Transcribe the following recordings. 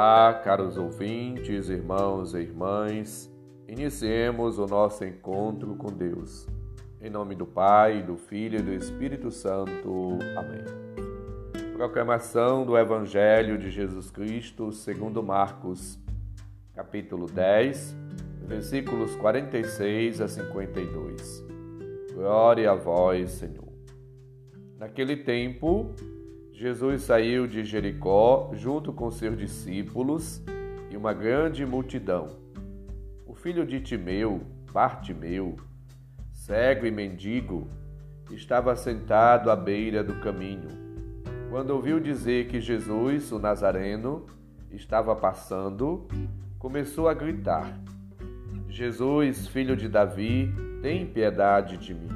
Olá, caros ouvintes, irmãos e irmãs. Iniciemos o nosso encontro com Deus. Em nome do Pai, do Filho e do Espírito Santo. Amém. Proclamação do Evangelho de Jesus Cristo, segundo Marcos, capítulo 10, versículos 46 a 52. Glória a vós, Senhor. Naquele tempo, Jesus saiu de Jericó junto com seus discípulos e uma grande multidão. O filho de Timeu, Bartimeu, cego e mendigo, estava sentado à beira do caminho. Quando ouviu dizer que Jesus, o Nazareno, estava passando, começou a gritar: Jesus, filho de Davi, tem piedade de mim.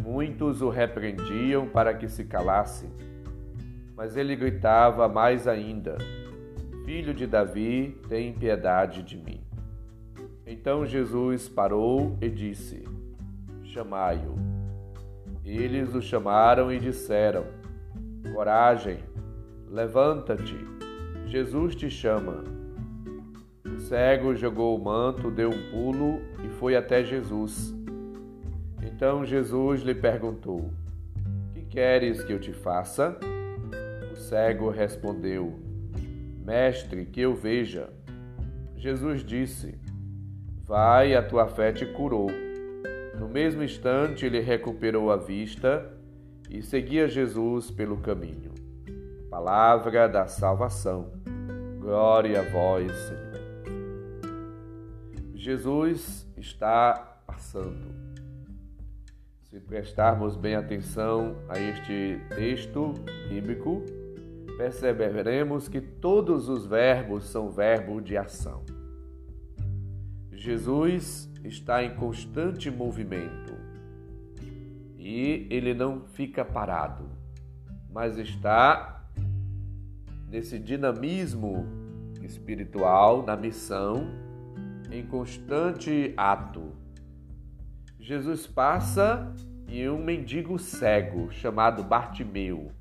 Muitos o repreendiam para que se calasse mas ele gritava mais ainda: Filho de Davi, tem piedade de mim. Então Jesus parou e disse: Chamai-o. Eles o chamaram e disseram: Coragem, levanta-te, Jesus te chama. O cego jogou o manto, deu um pulo e foi até Jesus. Então Jesus lhe perguntou: Que queres que eu te faça? Cego respondeu: Mestre, que eu veja. Jesus disse: Vai, a tua fé te curou. No mesmo instante, ele recuperou a vista e seguia Jesus pelo caminho. Palavra da salvação. Glória a vós, Senhor. Jesus está passando. Se prestarmos bem atenção a este texto bíblico, perceberemos que todos os verbos são verbos de ação. Jesus está em constante movimento e ele não fica parado, mas está nesse dinamismo espiritual, na missão, em constante ato. Jesus passa e um mendigo cego chamado Bartimeu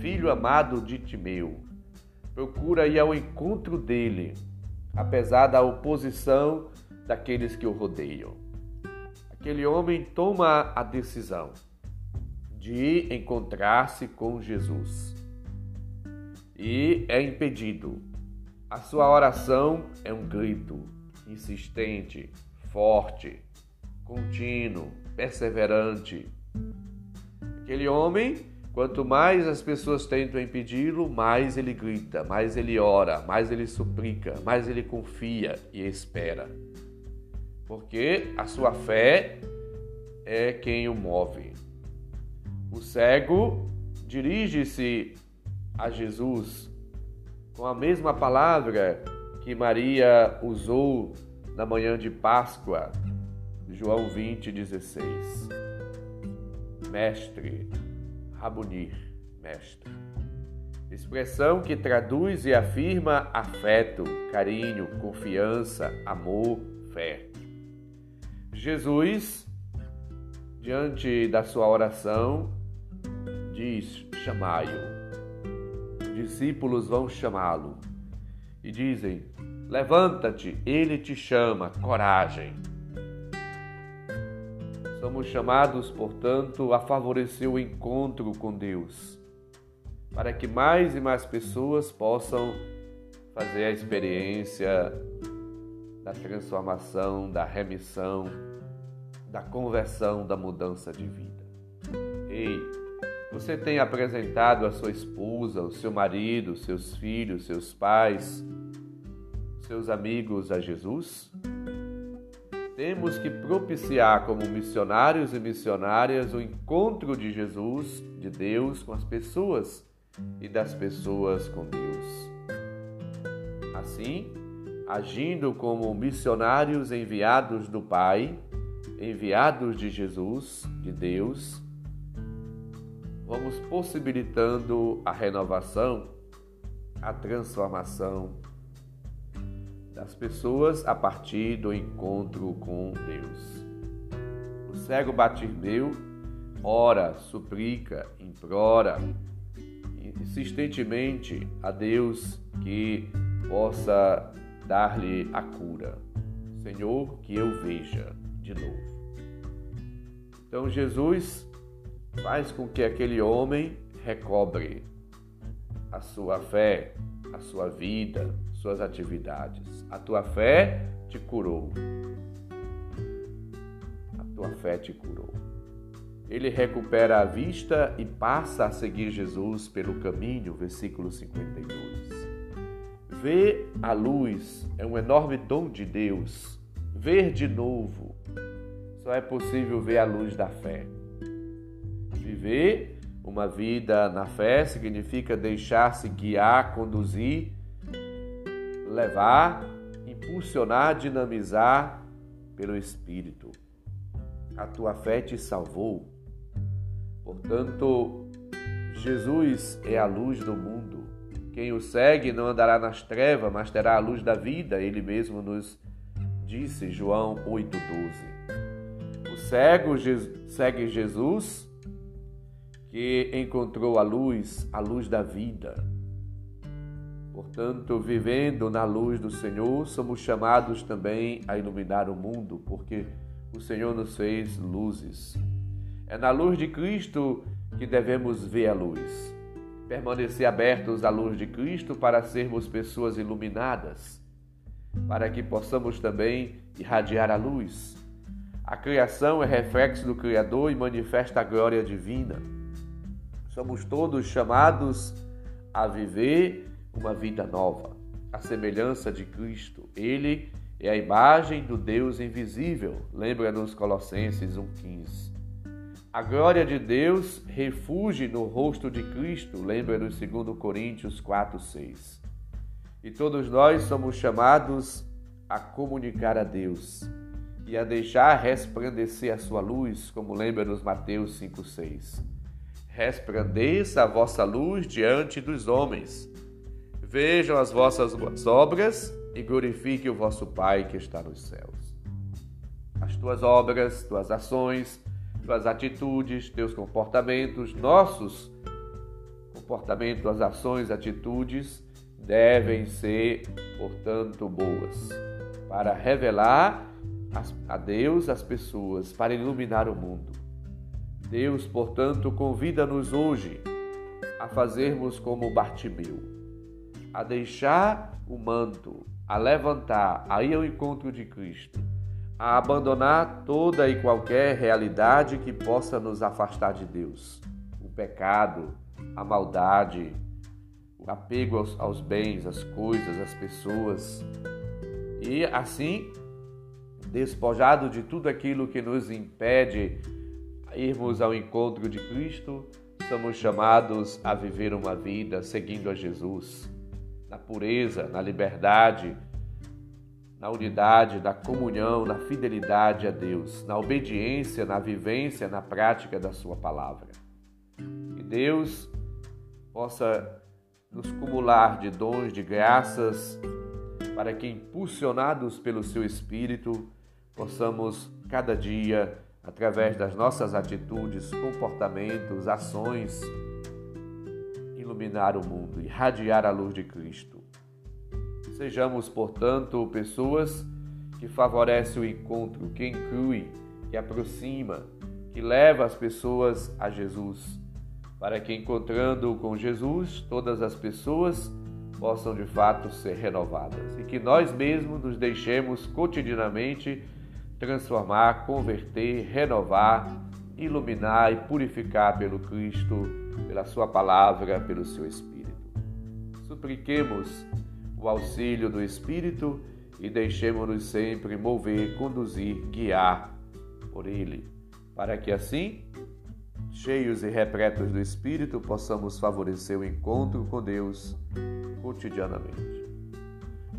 filho amado de Timeu, procura ir ao encontro dele, apesar da oposição daqueles que o rodeiam. Aquele homem toma a decisão de encontrar-se com Jesus e é impedido. A sua oração é um grito insistente, forte, contínuo, perseverante. Aquele homem Quanto mais as pessoas tentam impedi-lo, mais ele grita, mais ele ora, mais ele suplica, mais ele confia e espera. Porque a sua fé é quem o move. O cego dirige-se a Jesus com a mesma palavra que Maria usou na manhã de Páscoa, João 20, 16. Mestre, Rabunir, mestre. Expressão que traduz e afirma afeto, carinho, confiança, amor, fé. Jesus, diante da sua oração, diz: chamai-o. Os discípulos vão chamá-lo e dizem: Levanta-te, ele te chama, coragem. Somos chamados, portanto, a favorecer o encontro com Deus, para que mais e mais pessoas possam fazer a experiência da transformação, da remissão, da conversão, da mudança de vida. Ei, você tem apresentado a sua esposa, o seu marido, seus filhos, seus pais, seus amigos a Jesus? Temos que propiciar como missionários e missionárias o encontro de Jesus, de Deus com as pessoas e das pessoas com Deus. Assim, agindo como missionários enviados do Pai, enviados de Jesus, de Deus, vamos possibilitando a renovação, a transformação das pessoas a partir do encontro com Deus. O cego Batimeu ora, suplica, implora insistentemente a Deus que possa dar-lhe a cura. Senhor, que eu veja de novo. Então Jesus faz com que aquele homem recobre a sua fé, a sua vida, suas atividades. A tua fé te curou. A tua fé te curou. Ele recupera a vista e passa a seguir Jesus pelo caminho, versículo 52. Ver a luz é um enorme dom de Deus. Ver de novo. Só é possível ver a luz da fé. Viver uma vida na fé significa deixar-se guiar, conduzir, levar, impulsionar, dinamizar pelo Espírito. A tua fé te salvou. Portanto, Jesus é a luz do mundo. Quem o segue não andará nas trevas, mas terá a luz da vida. Ele mesmo nos disse, João 8,12. O cego segue Jesus, que encontrou a luz, a luz da vida. Portanto, vivendo na luz do Senhor, somos chamados também a iluminar o mundo, porque o Senhor nos fez luzes. É na luz de Cristo que devemos ver a luz permanecer abertos à luz de Cristo para sermos pessoas iluminadas, para que possamos também irradiar a luz. A criação é reflexo do Criador e manifesta a glória divina. Somos todos chamados a viver uma vida nova, a semelhança de Cristo. Ele é a imagem do Deus invisível. Lembra-nos Colossenses 1,15. A glória de Deus refugie no rosto de Cristo, lembra no 2 Coríntios 4, 6. E todos nós somos chamados a comunicar a Deus e a deixar resplandecer a sua luz, como lembra nos Mateus 5, 6. Resplandeça a vossa luz diante dos homens. Vejam as vossas obras e glorifique o vosso Pai que está nos céus. As tuas obras, tuas ações, tuas atitudes, teus comportamentos, nossos comportamentos, as ações, atitudes devem ser, portanto, boas, para revelar a Deus as pessoas, para iluminar o mundo. Deus, portanto, convida-nos hoje a fazermos como Bartimeu, a deixar o manto, a levantar, a ir ao encontro de Cristo a abandonar toda e qualquer realidade que possa nos afastar de Deus. O pecado, a maldade, o apego aos, aos bens, às coisas, às pessoas. E assim, despojado de tudo aquilo que nos impede irmos ao encontro de Cristo, somos chamados a viver uma vida seguindo a Jesus, na pureza, na liberdade, na unidade, na comunhão, na fidelidade a Deus, na obediência, na vivência, na prática da Sua palavra. Que Deus possa nos cumular de dons, de graças, para que, impulsionados pelo Seu Espírito, possamos cada dia, através das nossas atitudes, comportamentos, ações, iluminar o mundo, irradiar a luz de Cristo. Sejamos, portanto, pessoas que favorecem o encontro, que inclui, que aproxima, que leva as pessoas a Jesus, para que encontrando com Jesus, todas as pessoas possam de fato ser renovadas e que nós mesmos nos deixemos cotidianamente transformar, converter, renovar, iluminar e purificar pelo Cristo, pela Sua palavra, pelo Seu Espírito. Supliquemos o auxílio do Espírito e deixemos-nos sempre mover, conduzir, guiar por Ele, para que assim, cheios e repletos do Espírito, possamos favorecer o encontro com Deus cotidianamente.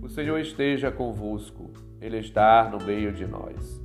O Senhor esteja convosco, Ele está no meio de nós.